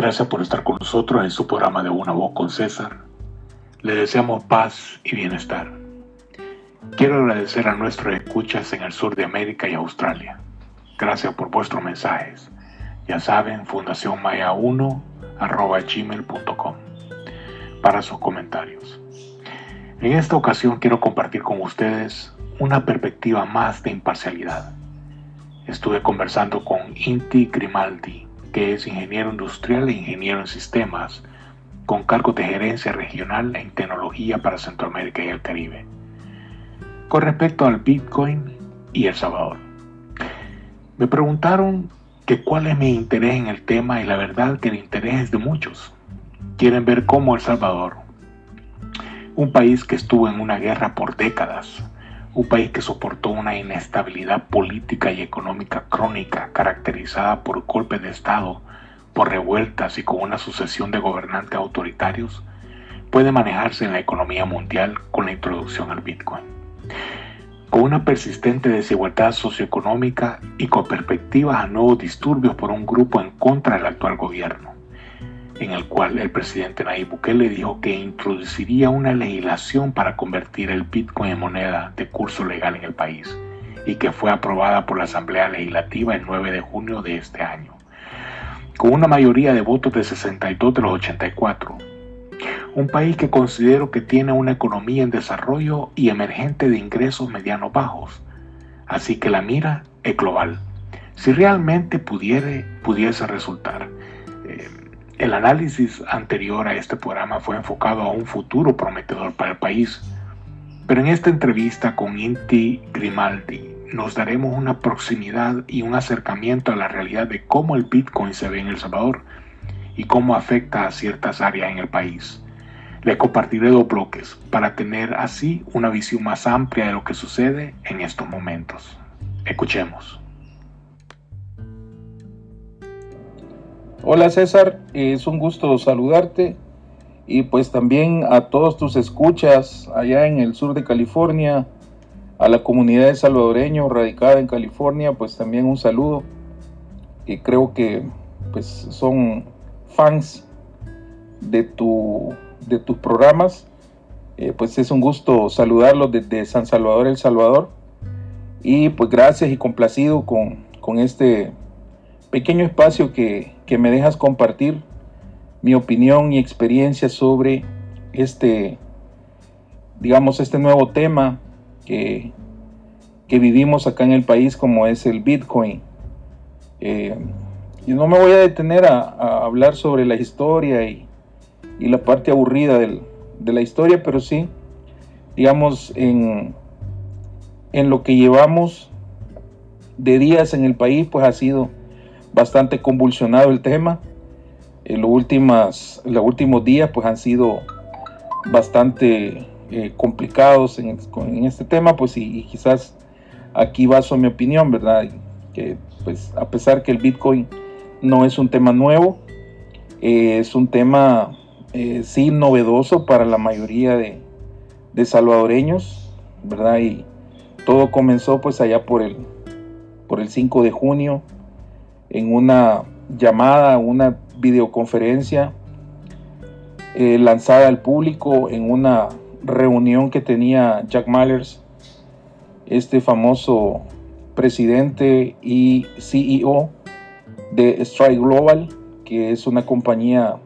Gracias por estar con nosotros en su programa de Una Voz con César. Le deseamos paz y bienestar. Quiero agradecer a nuestros escuchas en el sur de América y Australia. Gracias por vuestros mensajes. Ya saben, Fundación Maya 1 arroba gmail.com para sus comentarios. En esta ocasión quiero compartir con ustedes una perspectiva más de imparcialidad. Estuve conversando con Inti Grimaldi, que es ingeniero industrial e ingeniero en sistemas, con cargo de gerencia regional en tecnología para Centroamérica y el Caribe. Con respecto al Bitcoin y El Salvador. Me preguntaron que cuál es mi interés en el tema y la verdad que el interés es de muchos. Quieren ver cómo El Salvador, un país que estuvo en una guerra por décadas, un país que soportó una inestabilidad política y económica crónica caracterizada por golpes de Estado, por revueltas y con una sucesión de gobernantes autoritarios, puede manejarse en la economía mundial con la introducción al Bitcoin. Con una persistente desigualdad socioeconómica y con perspectivas a nuevos disturbios por un grupo en contra del actual gobierno, en el cual el presidente Nayib Bukele dijo que introduciría una legislación para convertir el Bitcoin en moneda de curso legal en el país y que fue aprobada por la Asamblea Legislativa el 9 de junio de este año, con una mayoría de votos de 62 de los 84 un país que considero que tiene una economía en desarrollo y emergente de ingresos medianos bajos. Así que la mira es global. Si realmente pudiere, pudiese resultar. El análisis anterior a este programa fue enfocado a un futuro prometedor para el país. Pero en esta entrevista con Inti Grimaldi nos daremos una proximidad y un acercamiento a la realidad de cómo el Bitcoin se ve en El Salvador y cómo afecta a ciertas áreas en el país. Le compartiré dos bloques para tener así una visión más amplia de lo que sucede en estos momentos. Escuchemos. Hola César, es un gusto saludarte y pues también a todos tus escuchas allá en el sur de California, a la comunidad de salvadoreño radicada en California, pues también un saludo y creo que pues son fans de tu de tus programas. Eh, pues es un gusto saludarlos desde San Salvador, El Salvador. Y pues gracias y complacido con, este pequeño espacio que, me dejas compartir mi opinión y experiencia sobre este, digamos, este nuevo tema que, que vivimos acá en el país como es el Bitcoin. Eh, y no me voy a detener a hablar sobre la historia y, y la parte aburrida de la historia, pero sí, digamos, en, en lo que llevamos de días en el país, pues ha sido bastante convulsionado el tema. En los, últimos, los últimos días, pues han sido bastante eh, complicados en, este tema, pues y, quizás aquí baso mi opinión, ¿verdad? Que pues a pesar que el Bitcoin no es un tema nuevo, eh, es un tema eh, sí novedoso para la mayoría de, salvadoreños, ¿verdad? Y todo comenzó pues allá por el, por el 5 de junio en una llamada, una videoconferencia eh, lanzada al público en una reunión que tenía Jack Mallers, este famoso presidente y CEO de Strike Global, que es una compañía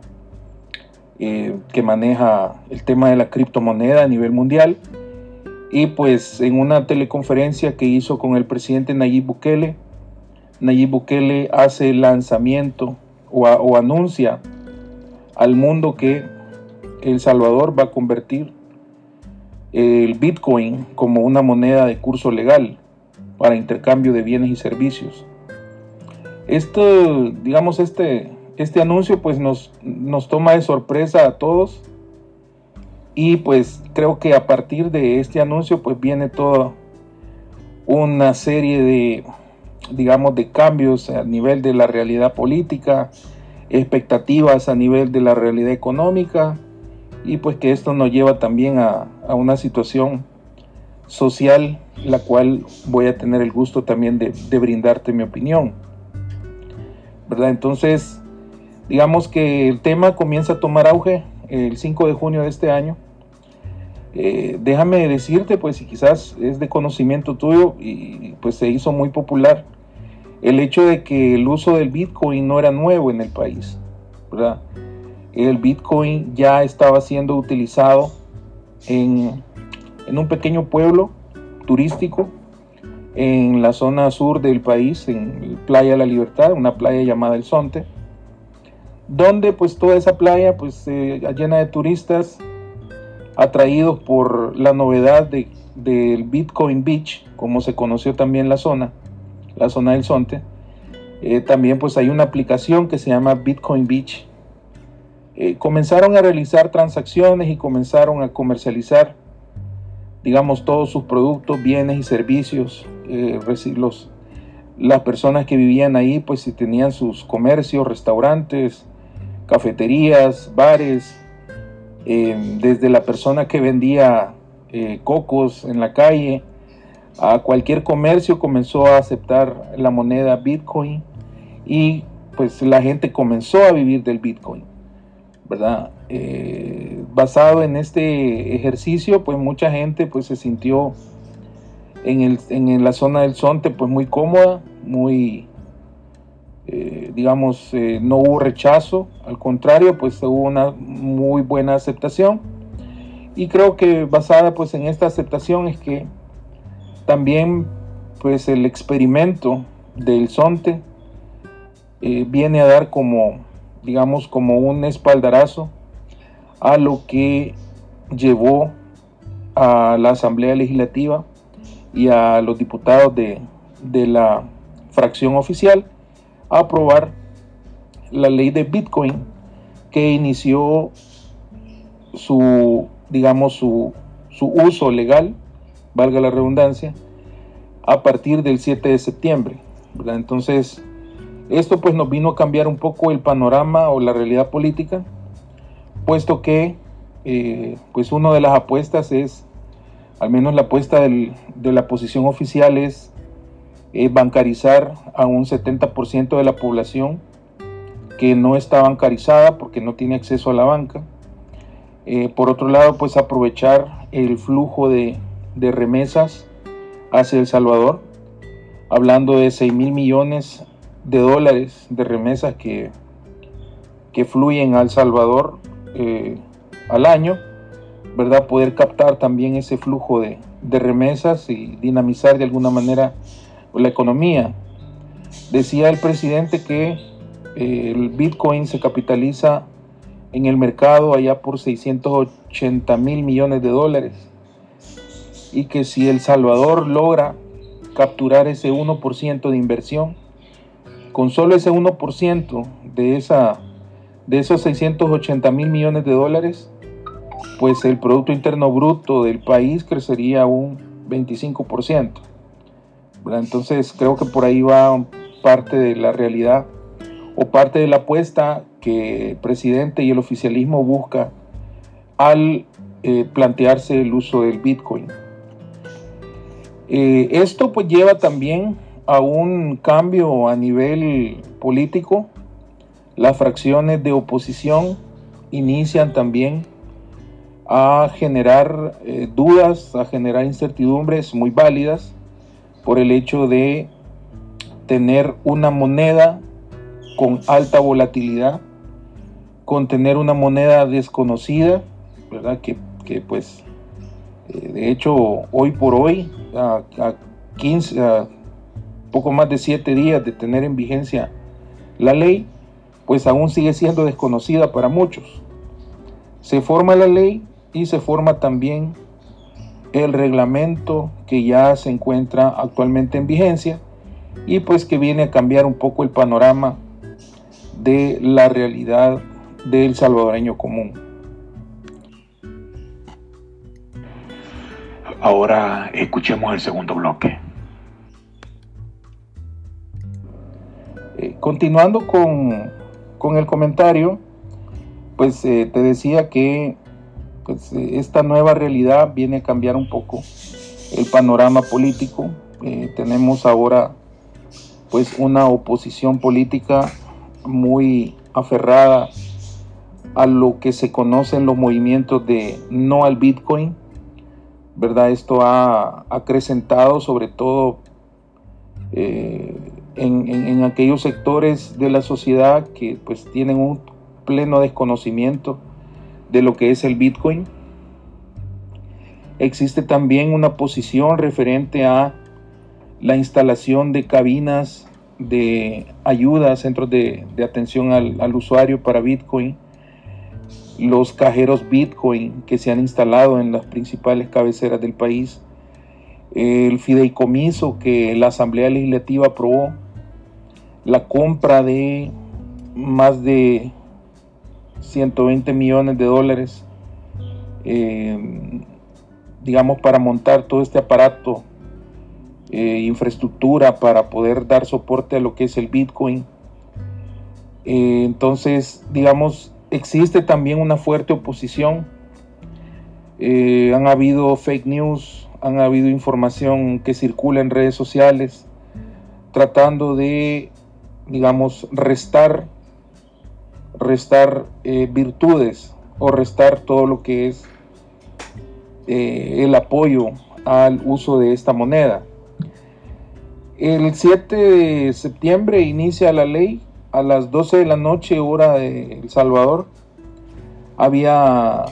eh, que maneja el tema de la criptomoneda a nivel mundial. Y pues en una teleconferencia que hizo con el presidente Nayib Bukele, Nayib Bukele hace el lanzamiento o, anuncia al mundo que El Salvador va a convertir el Bitcoin como una moneda de curso legal para intercambio de bienes y servicios. Esto, digamos, este, este anuncio pues nos, nos toma de sorpresa a todos y pues creo que a partir de este anuncio pues viene toda una serie de digamos de cambios a nivel de la realidad política, expectativas a nivel de la realidad económica y pues que esto nos lleva también a, una situación social la cual voy a tener el gusto también de, de brindarte mi opinión. ¿Verdad? Entonces, digamos que el tema comienza a tomar auge el 5 de junio de este año. Eh, déjame decirte, pues, si quizás es de conocimiento tuyo y pues se hizo muy popular el hecho de que el uso del Bitcoin no era nuevo en el país. El Bitcoin ya estaba siendo utilizado en, un pequeño pueblo turístico en la zona sur del país, en Playa La Libertad, una playa llamada El Sonte, donde pues toda esa playa pues eh, llena de turistas atraídos por la novedad de, del Bitcoin Beach, como se conoció también la zona, la zona del Sonte. Eh, también pues hay una aplicación que se llama Bitcoin Beach. Eh, comenzaron a realizar transacciones y comenzaron a comercializar digamos, todos sus productos, bienes y servicios. Eh, los, las personas que vivían ahí, pues tenían sus comercios, restaurantes, cafeterías, bares, desde la persona que vendía cocos en la calle, a cualquier comercio comenzó a aceptar la moneda Bitcoin y pues la gente comenzó a vivir del Bitcoin, ¿verdad? basado en este ejercicio, pues mucha gente pues se sintió en, el, en la zona del Sonte pues muy cómoda, muy, eh, digamos, eh, no hubo rechazo, al contrario, pues hubo una muy buena aceptación. Y creo que basada pues en esta aceptación es que también pues el experimento del Sonte eh, viene a dar como, digamos, como un espaldarazo a lo que llevó a la Asamblea Legislativa y a los diputados de, la fracción oficial a aprobar la ley de Bitcoin que inició su, digamos, su, su uso legal, valga la redundancia, a partir del 7 de septiembre. Entonces, esto pues nos vino a cambiar un poco el panorama o la realidad política puesto que eh, pues una de las apuestas es, al menos la apuesta de la posición oficial es bancarizar a un 70% de la población que no está bancarizada porque no tiene acceso a la banca. Eh, por otro lado, pues aprovechar el flujo de, de remesas hacia El Salvador, hablando de 6 mil millones de dólares de remesas que, que fluyen al Salvador eh, al año, ¿verdad? Poder captar también ese flujo de, remesas y dinamizar de alguna manera la economía. Decía el presidente que eh, el Bitcoin se capitaliza en el mercado allá por 680 mil millones de dólares y que si El Salvador logra capturar ese 1% de inversión, con solo ese 1% de esa de esos 680 mil millones de dólares, pues el Producto Interno Bruto del país crecería un 25%. Entonces creo que por ahí va parte de la realidad o parte de la apuesta que el presidente y el oficialismo busca al eh, plantearse el uso del Bitcoin. Eh, esto pues lleva también a un cambio a nivel político las fracciones de oposición inician también a generar eh, dudas, a generar incertidumbres muy válidas por el hecho de tener una moneda con alta volatilidad, con tener una moneda desconocida, ¿verdad? Que, pues, eh, de hecho, hoy por hoy, a, 15, a poco más de 7 días de tener en vigencia la ley, pues aún sigue siendo desconocida para muchos. Se forma la ley y se forma también el reglamento que ya se encuentra actualmente en vigencia y pues que viene a cambiar un poco el panorama de la realidad del salvadoreño común. Ahora escuchemos el segundo bloque. Eh, continuando con con el comentario, pues eh, te decía que pues, eh, esta nueva realidad viene a cambiar un poco el panorama político. Tenemos ahora pues una oposición política muy aferrada a lo que se conocen los movimientos de no al Bitcoin, ¿verdad? Esto ha acrecentado sobre todo eh, en, aquellos sectores de la sociedad que pues tienen un pleno desconocimiento de lo que es el Bitcoin. Existe también una posición referente a la instalación de cabinas de ayuda, centros de, atención al, al, usuario para Bitcoin, los cajeros Bitcoin que se han instalado en las principales cabeceras del país, el fideicomiso que la Asamblea Legislativa aprobó, la compra de más de 120 millones de dólares, eh, digamos, para montar todo este aparato, eh, infraestructura para poder dar soporte a lo que es el Bitcoin. Eh, entonces, digamos, existe también una fuerte oposición. han habido fake news, han habido información que circula en redes sociales tratando de, digamos, restar, restar eh, virtudes o restar todo lo que es eh, el apoyo al uso de esta moneda. El 7 de septiembre inicia la ley a las 12 de la noche hora de El Salvador. Había,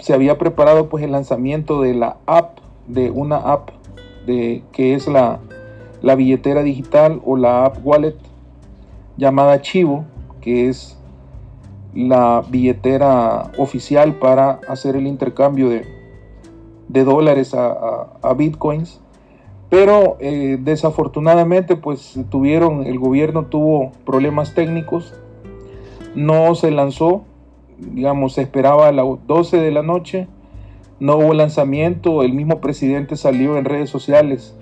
se había preparado pues el lanzamiento de la app de una app de, que es la, la billetera digital o la app wallet llamada Chivo, que es la billetera oficial para hacer el intercambio de, de dólares a, a, bitcoins. Pero eh, desafortunadamente pues tuvieron, el gobierno tuvo problemas técnicos, no se lanzó, digamos, se esperaba a las 12 de la noche no hubo lanzamiento, el mismo presidente salió en redes sociales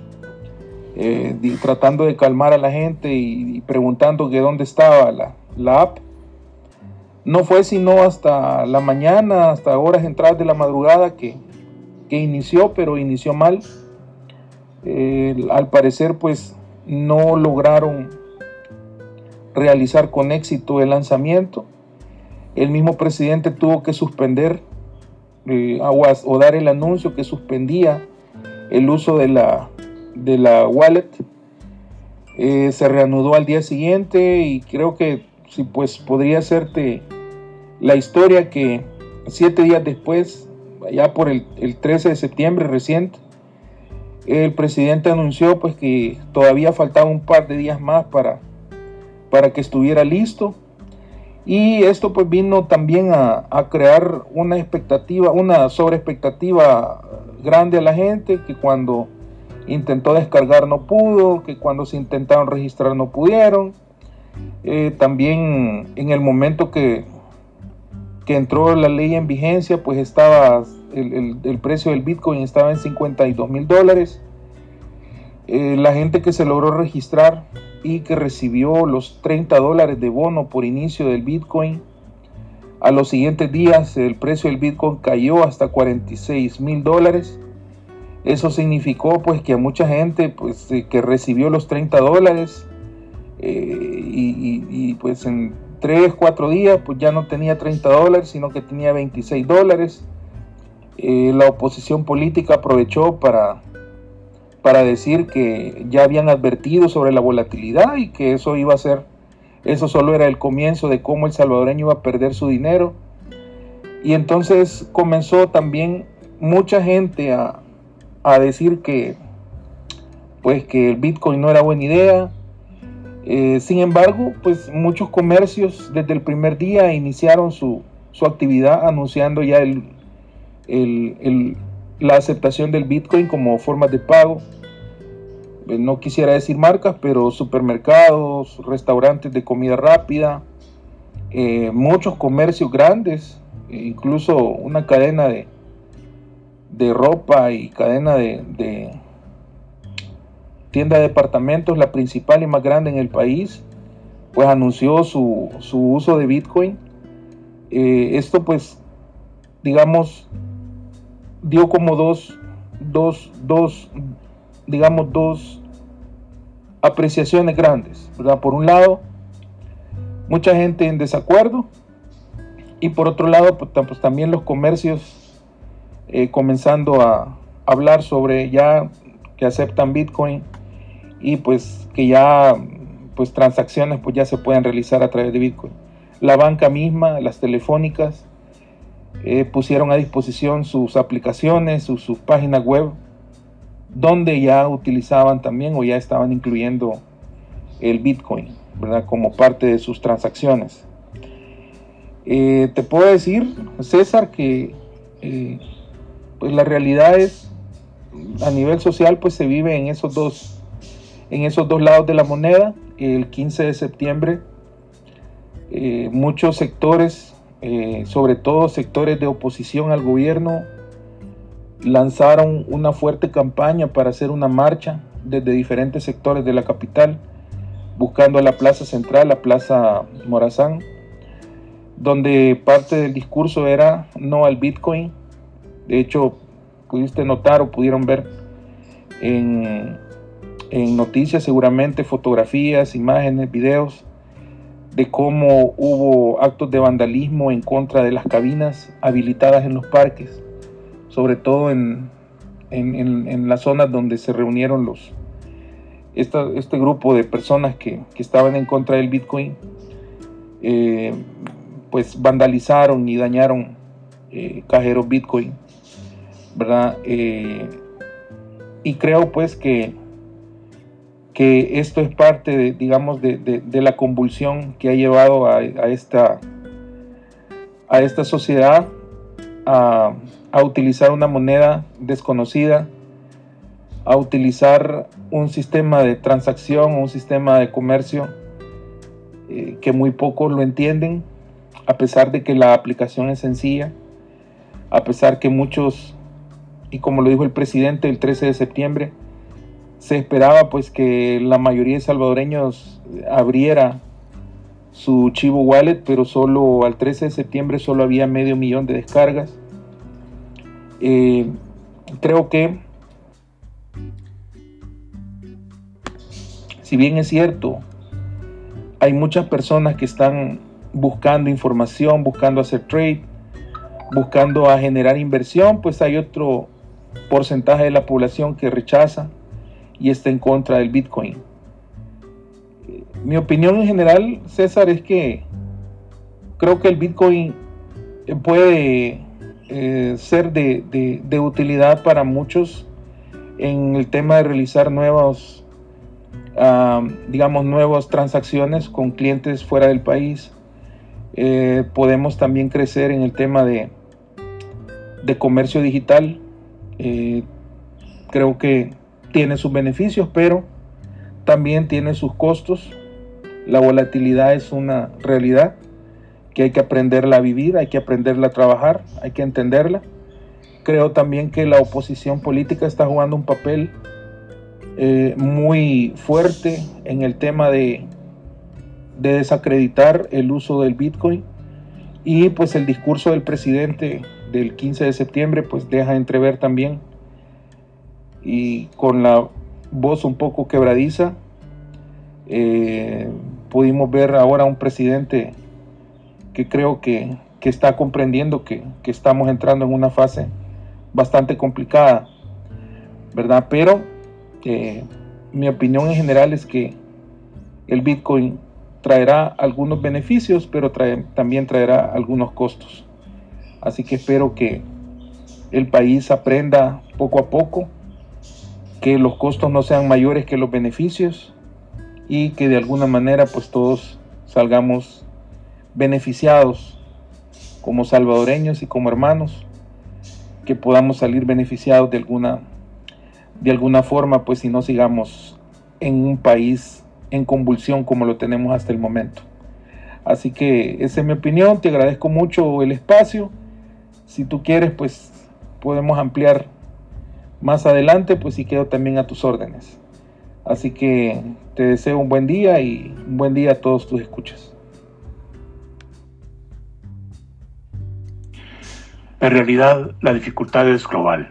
eh, tratando de calmar a la gente y, preguntando que dónde estaba la, app. No fue sino hasta la mañana, hasta horas entradas de la madrugada que, inició, pero inició mal. Eh, al parecer pues no lograron realizar con éxito el lanzamiento. El mismo presidente tuvo que suspender eh, o dar el anuncio que suspendía el uso de la, de la wallet. Eh, se reanudó al día siguiente y creo que si pues podría hacerte la historia que siete días después, ya por el, 13 de septiembre reciente, el presidente anunció pues que todavía faltaba un par de días más para, para que estuviera listo y esto pues vino también a, crear una expectativa, una sobreexpectativa grande a la gente, que cuando intentó descargar no pudo, que cuando se intentaron registrar no pudieron. Eh, también en el momento que, que entró la ley en vigencia, pues estaba el, precio del Bitcoin estaba en 52 mil dólares. Eh, la gente que se logró registrar y que recibió los 30 dólares de bono por inicio del Bitcoin. A los siguientes días el precio del Bitcoin cayó hasta 46 mil dólares. Eso significó pues que a mucha gente pues eh, que recibió los 30 dólares eh, y, pues en 3, 4 días pues ya no tenía 30 dólares sino que tenía 26 dólares. Eh, la oposición política aprovechó para para decir que ya habían advertido sobre la volatilidad y que eso iba a ser, eso solo era el comienzo de cómo el salvadoreño iba a perder su dinero. Y entonces comenzó también mucha gente a, decir que, pues que el Bitcoin no era buena idea. Eh, sin embargo, pues muchos comercios desde el primer día iniciaron su, actividad anunciando ya el, la aceptación del Bitcoin como forma de pago. Eh, no quisiera decir marcas, pero supermercados, restaurantes de comida rápida, eh, muchos comercios grandes, e incluso una cadena de, de ropa y cadena de, tienda de departamentos, la principal y más grande en el país, pues anunció su, uso de Bitcoin. Eh, esto pues, digamos, dio como dos, dos, dos, digamos, dos apreciaciones grandes. ¿verdad? Por un lado, mucha gente en desacuerdo y por otro lado pues, pues también los comercios eh, comenzando a hablar sobre ya que aceptan Bitcoin y pues que ya pues transacciones pues ya se pueden realizar a través de Bitcoin. La banca misma, las telefónicas, eh, pusieron a disposición sus aplicaciones, sus, páginas web, donde ya utilizaban también o ya estaban incluyendo el Bitcoin, ¿verdad? Como parte de sus transacciones. Eh, te puedo decir, César, que eh, pues la realidad es, a nivel social, pues se vive en esos dos, en esos dos lados de la moneda. El 15 de septiembre, muchos sectores eh, sobre todo sectores de oposición al gobierno, lanzaron una fuerte campaña para hacer una marcha desde diferentes sectores de la capital, buscando la Plaza Central, la Plaza Morazán, donde parte del discurso era no al Bitcoin. De hecho, pudiste notar o pudieron ver en, en noticias seguramente fotografías, imágenes, videos de cómo hubo actos de vandalismo en contra de las cabinas habilitadas en los parques, sobre todo en, las zonas donde se reunieron los, este grupo de personas que, estaban en contra del Bitcoin, eh, pues vandalizaron y dañaron eh, cajeros Bitcoin, ¿verdad? Eh, y creo pues que que esto es parte, de, digamos, de, la convulsión que ha llevado a, esta, a esta sociedad a, utilizar una moneda desconocida, a utilizar un sistema de transacción, un sistema de comercio eh, que muy pocos lo entienden, a pesar de que la aplicación es sencilla, a pesar que muchos, y como lo dijo el presidente el 13 de septiembre, se esperaba pues que la mayoría de salvadoreños abriera su Chivo Wallet, pero solo al 13 de septiembre solo había medio millón de descargas. Eh, creo que, si bien es cierto, hay muchas personas que están buscando información, buscando hacer trade, buscando a generar inversión, pues hay otro porcentaje de la población que rechaza y está en contra del Bitcoin. Mi opinión en general, César, es que creo que el Bitcoin puede eh, ser de, utilidad para muchos en el tema de realizar nuevos, digamos, nuevas transacciones con clientes fuera del país. Eh, podemos también crecer en el tema de, de comercio digital. Eh, creo que tiene sus beneficios, pero también tiene sus costos. La volatilidad es una realidad que hay que aprenderla a vivir, hay que aprenderla a trabajar, hay que entenderla. Creo también que la oposición política está jugando un papel eh, muy fuerte en el tema de, de desacreditar el uso del Bitcoin y pues el discurso del presidente del 15 de septiembre pues deja entrever también y con la voz un poco quebradiza, eh, pudimos ver ahora un presidente que creo que, está comprendiendo que, estamos entrando en una fase bastante complicada, ¿verdad? Pero eh, mi opinión en general es que el Bitcoin traerá algunos beneficios, pero también traerá algunos costos. Así que espero que el país aprenda poco a poco que los costos no sean mayores que los beneficios y que de alguna manera pues todos salgamos beneficiados como salvadoreños y como hermanos, que podamos salir beneficiados de alguna, de alguna forma, pues si no sigamos en un país en convulsión como lo tenemos hasta el momento. Así que esa es mi opinión, te agradezco mucho el espacio. Si tú quieres, pues podemos ampliar más adelante, pues sí quedo también a tus órdenes. Así que te deseo un buen día y un buen día a todos tus escuchas. En realidad, la dificultad es global.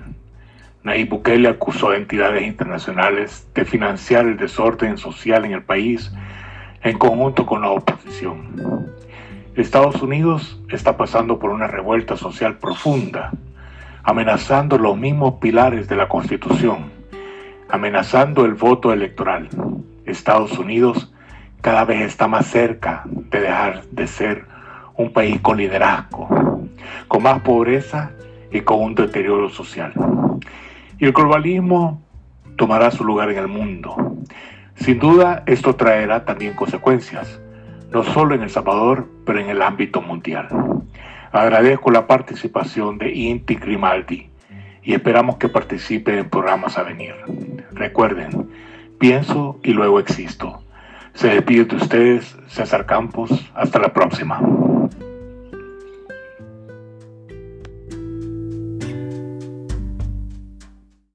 Nayib Bukele acusó a entidades internacionales de financiar el desorden social en el país en conjunto con la oposición. Estados Unidos está pasando por una revuelta social profunda, amenazando los mismos pilares de la Constitución, amenazando el voto electoral. Estados Unidos cada vez está más cerca de dejar de ser un país con liderazgo, con más pobreza y con un deterioro social. Y el globalismo tomará su lugar en el mundo. Sin duda, esto traerá también consecuencias, no solo en El Salvador, pero en el ámbito mundial. Agradezco la participación de Inti Grimaldi y esperamos que participe en programas a venir. Recuerden, pienso y luego existo. Se despide de ustedes César Campos. Hasta la próxima.